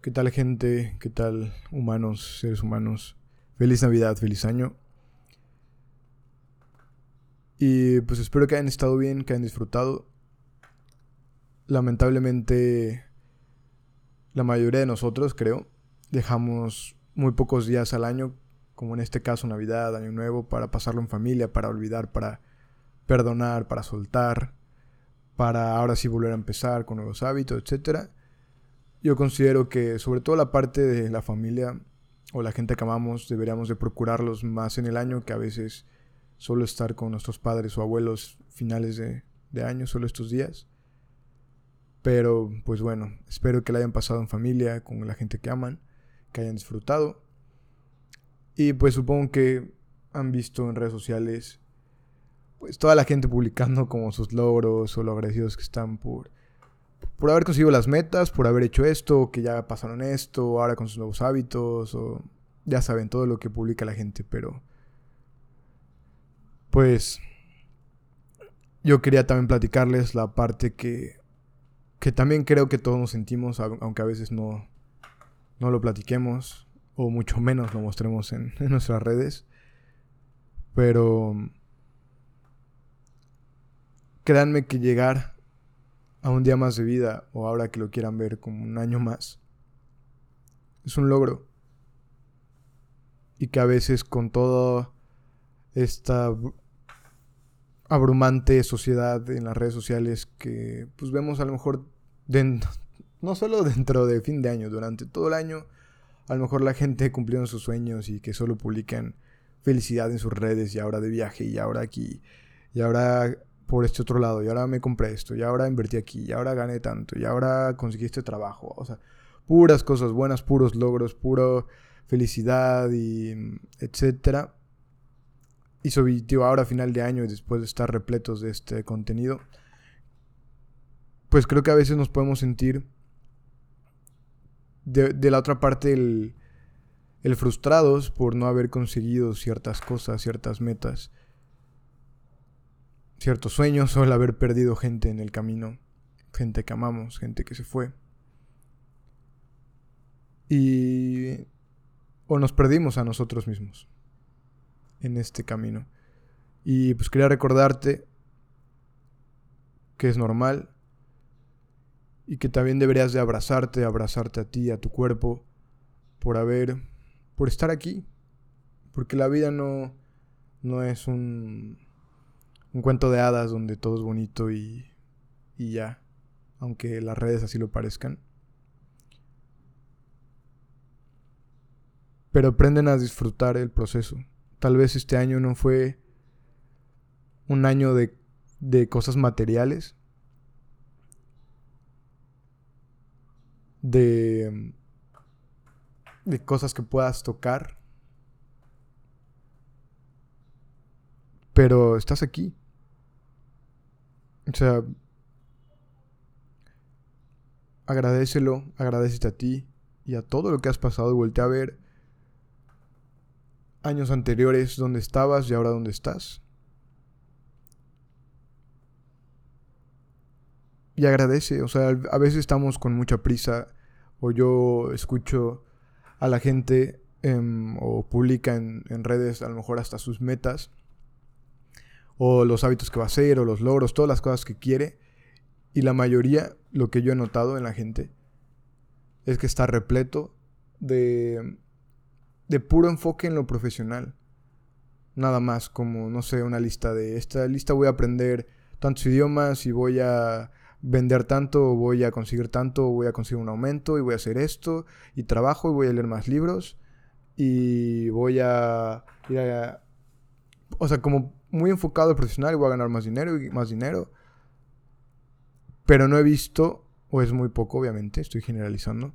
¿Qué tal gente? ¿Qué tal humanos, seres humanos? Feliz Navidad, feliz año. Y pues espero que hayan estado bien, que hayan disfrutado. Lamentablemente, la mayoría de nosotros, creo, dejamos muy pocos días al año, como en este caso Navidad, Año Nuevo, para pasarlo en familia, para olvidar, para perdonar, para soltar, para ahora sí volver a empezar con nuevos hábitos, etc. Yo considero que sobre todo la parte de la familia o la gente que amamos deberíamos de procurarlos más en el año que a veces solo estar con nuestros padres o abuelos finales de, de año, solo estos días. Pero pues bueno, espero que la hayan pasado en familia, con la gente que aman, que hayan disfrutado. Y pues supongo que han visto en redes sociales pues toda la gente publicando como sus logros o lo agradecidos que están por por haber conseguido las metas, por haber hecho esto, que ya pasaron esto, ahora con sus nuevos hábitos o ya saben todo lo que publica la gente, pero pues yo quería también platicarles la parte que, que también creo que todos nos sentimos, aunque a veces no, no lo platiquemos, o mucho menos lo mostremos en, en nuestras redes. Pero créanme que llegar a un día más de vida, o ahora que lo quieran ver como un año más, es un logro. Y que a veces con toda esta abrumante sociedad en las redes sociales que pues vemos a lo mejor dentro, no solo dentro de fin de año, durante todo el año, a lo mejor la gente cumpliendo sus sueños y que solo publican felicidad en sus redes y ahora de viaje y ahora aquí y ahora por este otro lado y ahora me compré esto y ahora invertí aquí y ahora gané tanto y ahora conseguí este trabajo, o sea, puras cosas buenas, puros logros, puro felicidad y etcétera. Y sobre ahora a final de año y después de estar repletos de este contenido, pues creo que a veces nos podemos sentir de, la otra parte el frustrados por no haber conseguido ciertas cosas, ciertas metas, ciertos sueños o el haber perdido gente en el camino, gente que amamos, gente que se fue. Y... o nos perdimos a nosotros mismos en este camino. Y pues quería recordarte que es normal y que también deberías de abrazarte, abrazarte a ti, a tu cuerpo, por haber, por estar aquí. Porque la vida no, no es un, un cuento de hadas donde todo es bonito y, y ya, aunque las redes así lo parezcan. Pero aprenden a disfrutar el proceso. Tal vez este año no fue un año de, de cosas materiales, de, de cosas que puedas tocar, pero estás aquí. O sea, agradecelo, agradecete a ti y a todo lo que has pasado y voltea a ver años anteriores donde estabas y ahora dónde estás. Y agradece, o sea, a veces estamos con mucha prisa o yo escucho a la gente em, o publica en redes a lo mejor hasta sus metas o los hábitos que va a hacer o los logros, todas las cosas que quiere. Y la mayoría, lo que yo he notado en la gente, es que está repleto de de puro enfoque en lo profesional. Nada más como, no sé, una lista de esta lista voy a aprender tantos idiomas y voy a vender tanto, voy a conseguir tanto, voy a conseguir un aumento y voy a hacer esto y trabajo y voy a leer más libros y voy a ir a... O sea, como muy enfocado al profesional voy a ganar más dinero y más dinero. Pero no he visto, o es muy poco obviamente, estoy generalizando,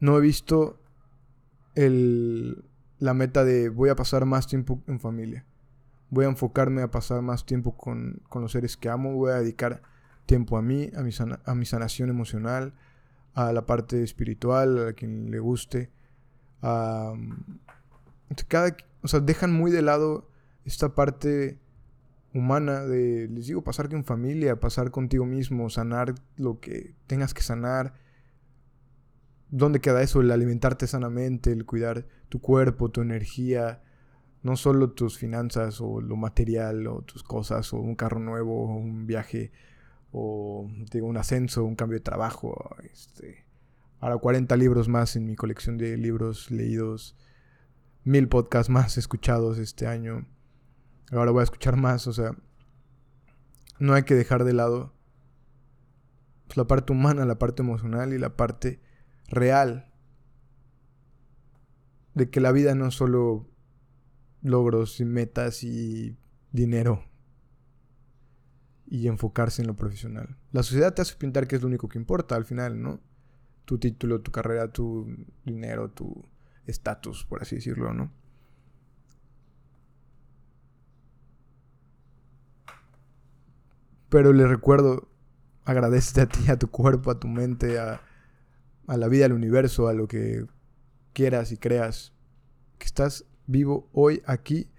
no he visto el, la meta de voy a pasar más tiempo en familia. Voy a enfocarme a pasar más tiempo con, con los seres que amo. Voy a dedicar tiempo a mí, a mi, a mi sanación emocional, a la parte espiritual, a quien le guste. A, cada, o sea, dejan muy de lado esta parte humana de, les digo, pasar con familia, pasar contigo mismo, sanar lo que tengas que sanar ¿Dónde queda eso? El alimentarte sanamente, el cuidar tu cuerpo, tu energía, no solo tus finanzas o lo material o tus cosas o un carro nuevo o un viaje o digo, un ascenso, un cambio de trabajo. Este, ahora 40 libros más en mi colección de libros leídos, mil podcasts más escuchados este año. Ahora voy a escuchar más, o sea, no hay que dejar de lado pues, la parte humana, la parte emocional y la parte real de que la vida no es solo logros y metas y dinero y enfocarse en lo profesional. La sociedad te hace pintar que es lo único que importa al final, ¿no? Tu título, tu carrera, tu dinero, tu estatus, por así decirlo, ¿no? Pero le recuerdo, agradecete a ti, a tu cuerpo, a tu mente, a, a la vida, al universo, a lo que quieras y creas, que estás vivo hoy aquí.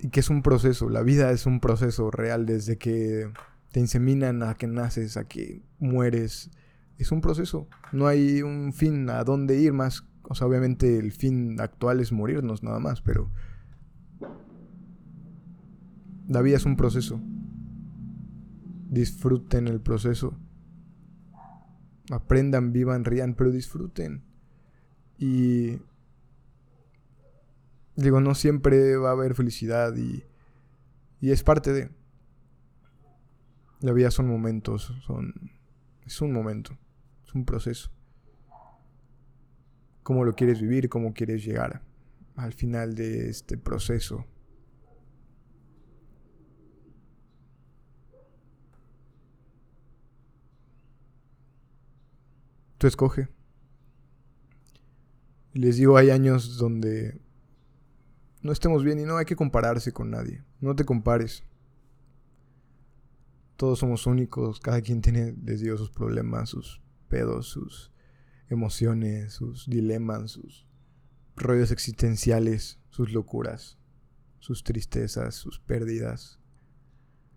Y que es un proceso, la vida es un proceso real desde que te inseminan a que naces, a que mueres, es un proceso, no hay un fin a dónde ir más, o sea, obviamente el fin actual es morirnos nada más, pero la vida es un proceso. Disfruten el proceso. Aprendan, vivan, rían, pero disfruten. Y digo, no siempre va a haber felicidad y, y es parte de... La vida son momentos, son... Es un momento, es un proceso. Cómo lo quieres vivir, cómo quieres llegar al final de este proceso. Tú escoge. Les digo, hay años donde no estemos bien y no hay que compararse con nadie. No te compares. Todos somos únicos, cada quien tiene, les digo, sus problemas, sus pedos, sus emociones, sus dilemas, sus rollos existenciales, sus locuras, sus tristezas, sus pérdidas.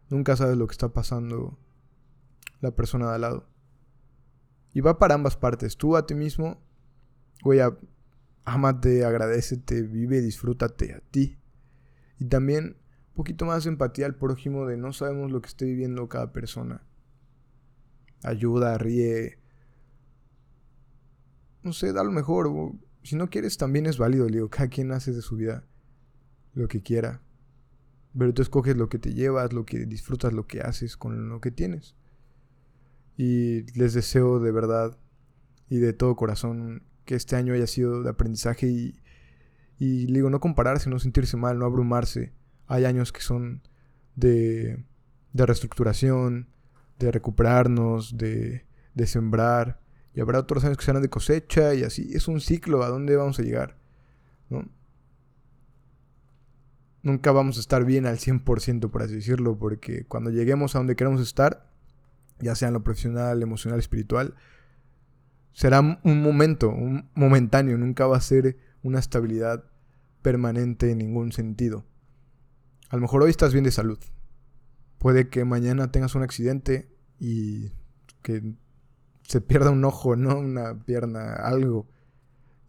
Nunca sabes lo que está pasando la persona de al lado. Y va para ambas partes. Tú a ti mismo, güey, amate, agradecete, vive, disfrútate a ti. Y también un poquito más de empatía al prójimo de no sabemos lo que esté viviendo cada persona. Ayuda, ríe. No sé, da lo mejor. Si no quieres, también es válido, digo. Cada quien hace de su vida lo que quiera. Pero tú escoges lo que te llevas, lo que disfrutas, lo que haces con lo que tienes. Y les deseo de verdad y de todo corazón que este año haya sido de aprendizaje y, digo, no compararse, no sentirse mal, no abrumarse. Hay años que son de, de reestructuración, de recuperarnos, de, de sembrar. Y habrá otros años que serán de cosecha y así. Es un ciclo a dónde vamos a llegar. Nunca vamos a estar bien al 100%, por así decirlo, porque cuando lleguemos a donde queremos estar, ya sea en lo profesional, emocional, espiritual, será un momento, un momentáneo, nunca va a ser una estabilidad permanente en ningún sentido. A lo mejor hoy estás bien de salud. Puede que mañana tengas un accidente y que se pierda un ojo, ¿no? Una pierna, algo.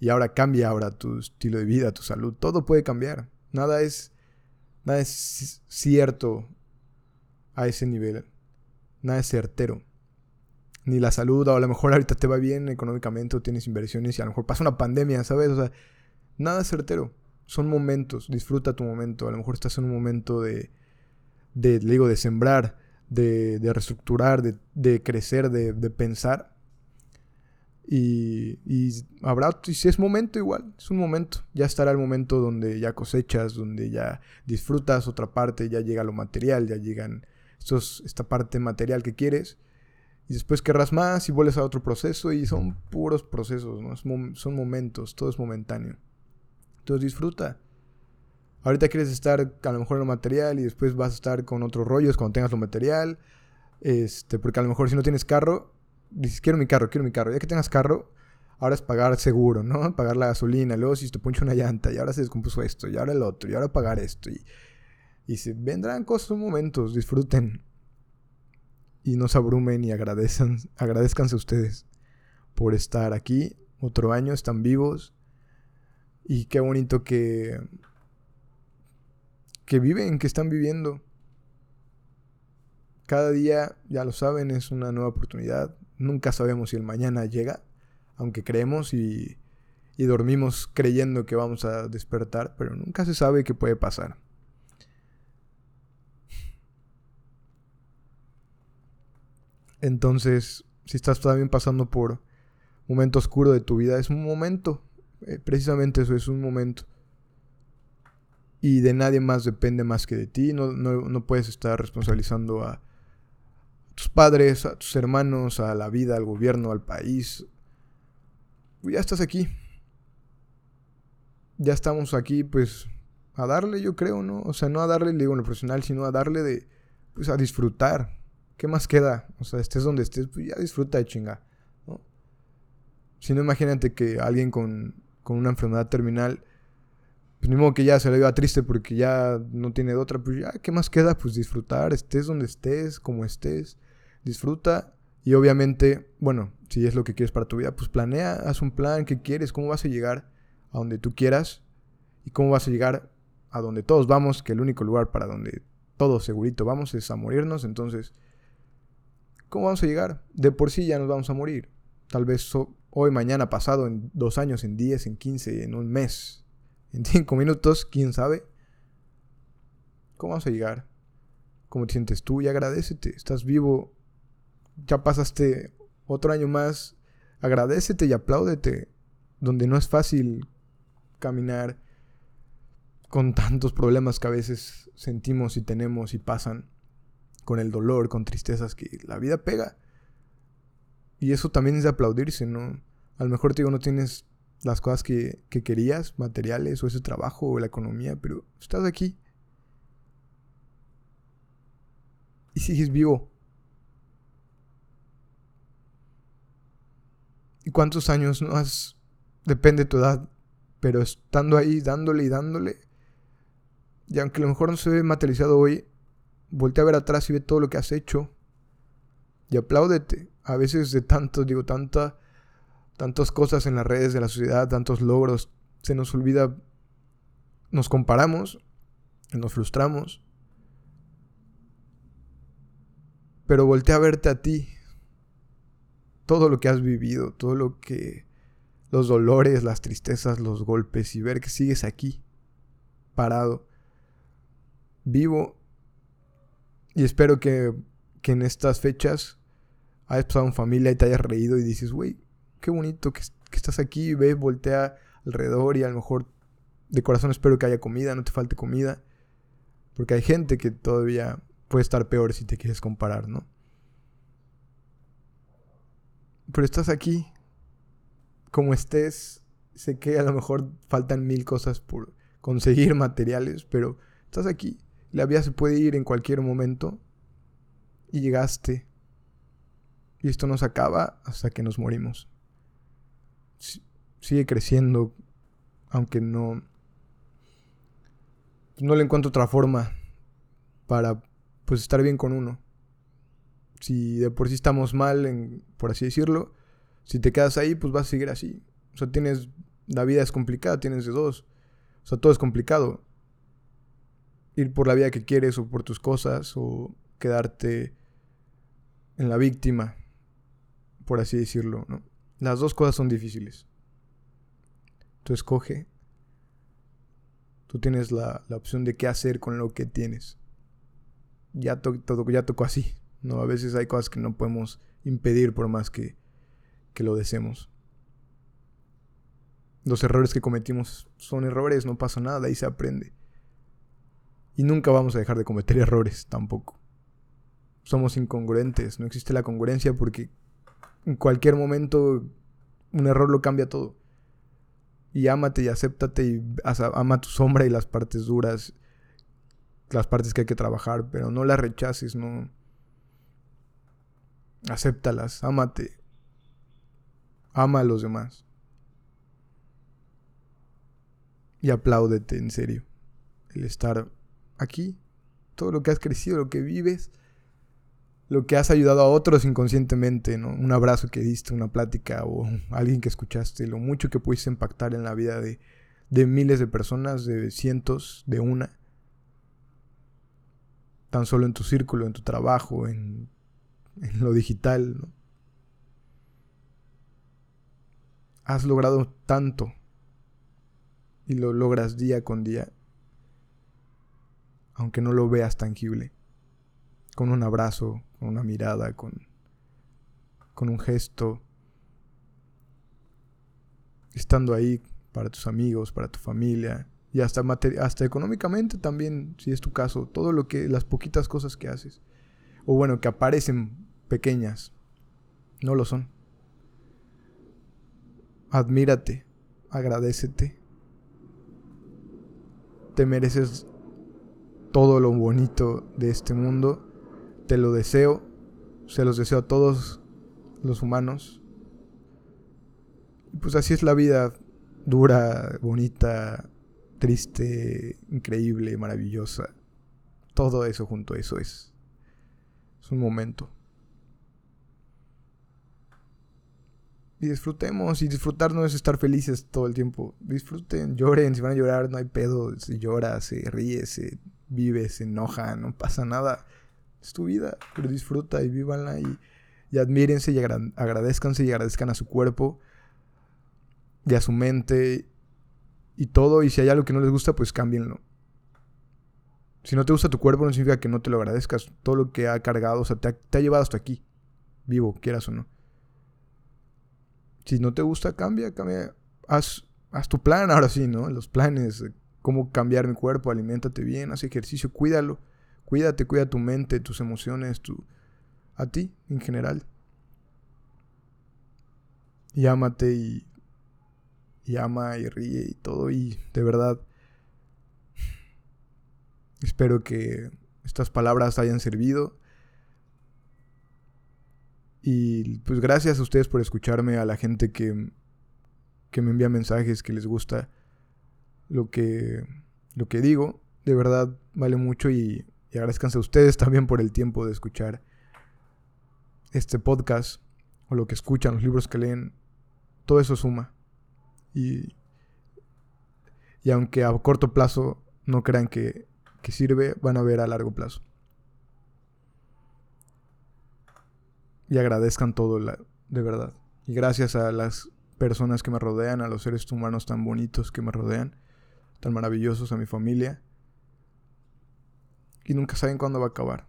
Y ahora cambia ahora tu estilo de vida, tu salud. Todo puede cambiar. Nada es, nada es cierto a ese nivel nada es certero. Ni la salud, o a lo mejor ahorita te va bien económicamente o tienes inversiones y a lo mejor pasa una pandemia, ¿sabes? Nada es certero. Son momentos, disfruta tu momento. A lo mejor estás en un momento de, de digo, de sembrar, de, de reestructurar, de, de crecer, de, de, pensar. Y, y habrá, si es momento igual, es un momento. Ya estará el momento donde ya cosechas, donde ya disfrutas otra parte, ya llega lo material, ya llegan esta parte material que quieres. Y después querrás más y vuelves a otro proceso y son puros procesos, ¿no? son momentos, todo es momentáneo. Entonces disfruta. Ahorita quieres estar a lo mejor en lo material y después vas a estar con otros rollos cuando tengas lo material. Este, porque a lo mejor si no tienes carro, dices, quiero mi carro, quiero mi carro. Ya que tengas carro, ahora es pagar seguro, ¿no? Pagar la gasolina, luego si te una llanta y ahora se descompuso esto y ahora el otro y ahora pagar esto y y se vendrán cosas, momentos, disfruten. y no se abrumen y agradezcan, agradezcanse ustedes por estar aquí. Otro año, están vivos. Y qué bonito que, que viven, que están viviendo. Cada día, ya lo saben, es una nueva oportunidad. Nunca sabemos si el mañana llega, aunque creemos y, y dormimos creyendo que vamos a despertar, pero nunca se sabe qué puede pasar. Entonces, si estás también pasando por momento oscuro de tu vida, es un momento. Eh, precisamente eso es un momento. Y de nadie más depende más que de ti. No, no puedes estar responsabilizando a tus padres, a tus hermanos, a la vida, al gobierno, al país. Ya estás aquí. Ya estamos aquí, pues, a darle, yo creo, ¿no? O sea, no a darle, digo, en lo profesional, sino a darle de, pues, a disfrutar ¿qué más queda? O sea, estés donde estés, pues ya disfruta de chinga, ¿no? Si no, imagínate que alguien con, una enfermedad terminal, pues ni modo que ya se le iba triste porque ya no tiene de otra, pues ya, ¿qué más queda? Pues disfrutar, estés donde estés, como estés, disfruta y obviamente, bueno, si es lo que quieres para tu vida, pues planea, haz un plan, ¿qué quieres? ¿Cómo vas a llegar a donde tú quieras? ¿Y cómo vas a llegar a donde todos vamos? Que el único lugar para donde todos segurito vamos es a morirnos, entonces ¿Cómo vamos a llegar? De por sí ya nos vamos a morir. Tal vez hoy, mañana, pasado, en dos años, en diez, en quince, en un mes, en cinco minutos, quién sabe. ¿Cómo vamos a llegar? ¿Cómo te sientes tú? Y agradecete. Estás vivo. Ya pasaste otro año más. Agradecete y apláudete. Donde no es fácil caminar con tantos problemas que a veces sentimos y tenemos y pasan con el dolor, con tristezas que la vida pega. Y eso también es de aplaudirse, ¿no? A lo mejor te digo, no tienes las cosas que, que querías, materiales o ese trabajo o la economía, pero estás aquí. Y sigues vivo. ¿Y cuántos años no has... Depende de tu edad, pero estando ahí, dándole y dándole, y aunque a lo mejor no se ve materializado hoy, voltea a ver atrás y ve todo lo que has hecho. Y apláudete. A veces de tanto, digo, tanta, tantas cosas en las redes de la sociedad, tantos logros, se nos olvida, nos comparamos, nos frustramos. Pero voltea a verte a ti. Todo lo que has vivido, todo lo que... Los dolores, las tristezas, los golpes y ver que sigues aquí, parado, vivo y espero que, en estas fechas hayas pasado en familia y te hayas reído y dices, güey, qué bonito que, estás aquí, ves, voltea alrededor y a lo mejor de corazón espero que haya comida, no te falte comida. Porque hay gente que todavía puede estar peor si te quieres comparar, ¿no? Pero estás aquí, como estés, sé que a lo mejor faltan mil cosas por conseguir materiales, pero estás aquí. La vida se puede ir en cualquier momento. Y llegaste. Y esto nos acaba hasta que nos morimos. sigue creciendo. Aunque no. No le encuentro otra forma. Para pues estar bien con uno. Si de por sí estamos mal, en, por así decirlo. Si te quedas ahí, pues vas a seguir así. O sea, tienes. La vida es complicada, tienes de dos. O sea, todo es complicado ir por la vida que quieres o por tus cosas o quedarte en la víctima, por así decirlo, ¿no? Las dos cosas son difíciles. Tú escoge. Tú tienes la, opción de qué hacer con lo que tienes. Ya, todo, ya tocó así. ¿no? A veces hay cosas que no podemos impedir por más que, que lo deseemos. Los errores que cometimos son errores, no pasa nada, ahí se aprende. Y nunca vamos a dejar de cometer errores tampoco. Somos incongruentes, no existe la congruencia porque en cualquier momento un error lo cambia todo. Y ámate y acéptate y ama tu sombra y las partes duras, las partes que hay que trabajar, pero no las rechaces, no. Acéptalas, ámate. Ama a los demás. Y apláudete, en serio. El estar aquí, todo lo que has crecido, lo que vives, lo que has ayudado a otros inconscientemente. Un abrazo que diste, una plática o alguien que escuchaste, lo mucho que pudiste impactar en la vida de, de miles de personas, de cientos, de una. Tan solo en tu círculo, en tu trabajo, en, en lo digital, ¿no? Has logrado tanto y lo logras día con día, aunque no lo veas tangible, con un abrazo, con una mirada, con, con un gesto, estando ahí para tus amigos, para tu familia. Y hasta, hasta económicamente también, si es tu caso, todo lo que, las poquitas cosas que haces, o bueno, que aparecen pequeñas, no lo son. Admírate, agradecete. Te mereces todo lo bonito de este mundo. Te lo deseo. Se los deseo a todos los humanos. Pues así es la vida. Dura, bonita, triste, increíble, maravillosa. Todo eso junto a eso es. Es un momento. y disfrutemos. Y disfrutar no es estar felices todo el tiempo. Disfruten, lloren, si van a llorar, no hay pedo. Se llora, se ríe, se vive, se enoja, no pasa nada. Es tu vida, pero disfruta y vívanla y, y admírense y agradezcanse y agradezcan a su cuerpo y a su mente y todo. Y si hay algo que no les gusta, pues cámbienlo. Si no te gusta tu cuerpo, no significa que no te lo agradezcas. Todo lo que ha cargado, o sea, te te ha llevado hasta aquí. Vivo, quieras o no. Si no te gusta, cambia, cambia. Haz, haz tu plan ahora sí, ¿no? Los planes, cómo cambiar mi cuerpo, aliméntate bien, haz ejercicio, cuídalo. Cuídate, cuida tu mente, tus emociones, tu, a ti en general. Y ámate y, y ama y ríe y todo. Y de verdad, espero que estas palabras hayan servido. Y pues gracias a ustedes por escucharme, a la gente que, que me envía mensajes, que les gusta lo que, lo que digo. De verdad vale mucho y, y agradezcanse a ustedes también por el tiempo de escuchar este podcast o lo que escuchan, los libros que leen. Todo eso suma. Y, y aunque a corto plazo no crean que, que sirve, van a ver a largo plazo. y agradezcan todo, la, de verdad. Y gracias a las personas que me rodean, a los seres humanos tan bonitos que me rodean, tan maravillosos, a mi familia. Y nunca saben cuándo va a acabar.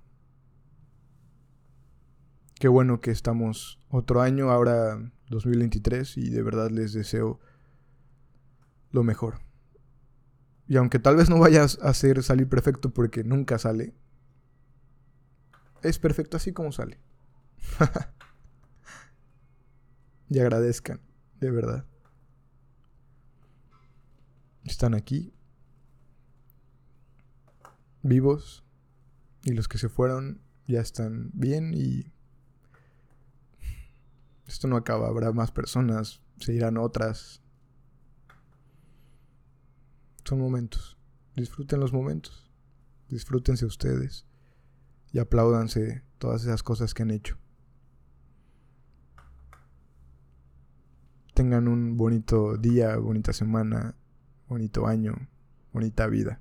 Qué bueno que estamos otro año, ahora 2023, y de verdad les deseo lo mejor. Y aunque tal vez no vayas a hacer salir perfecto porque nunca sale, es perfecto así como sale. y agradezcan, de verdad. Están aquí, vivos, y los que se fueron ya están bien y esto no acaba, habrá más personas, se irán otras. Son momentos. Disfruten los momentos. Disfrútense ustedes y apláudanse todas esas cosas que han hecho. tengan un bonito día, bonita semana, bonito año, bonita vida.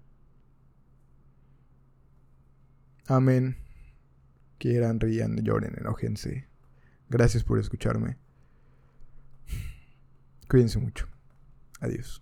Amén. Quieran, rían, lloren, enojense. Gracias por escucharme. Cuídense mucho. Adiós.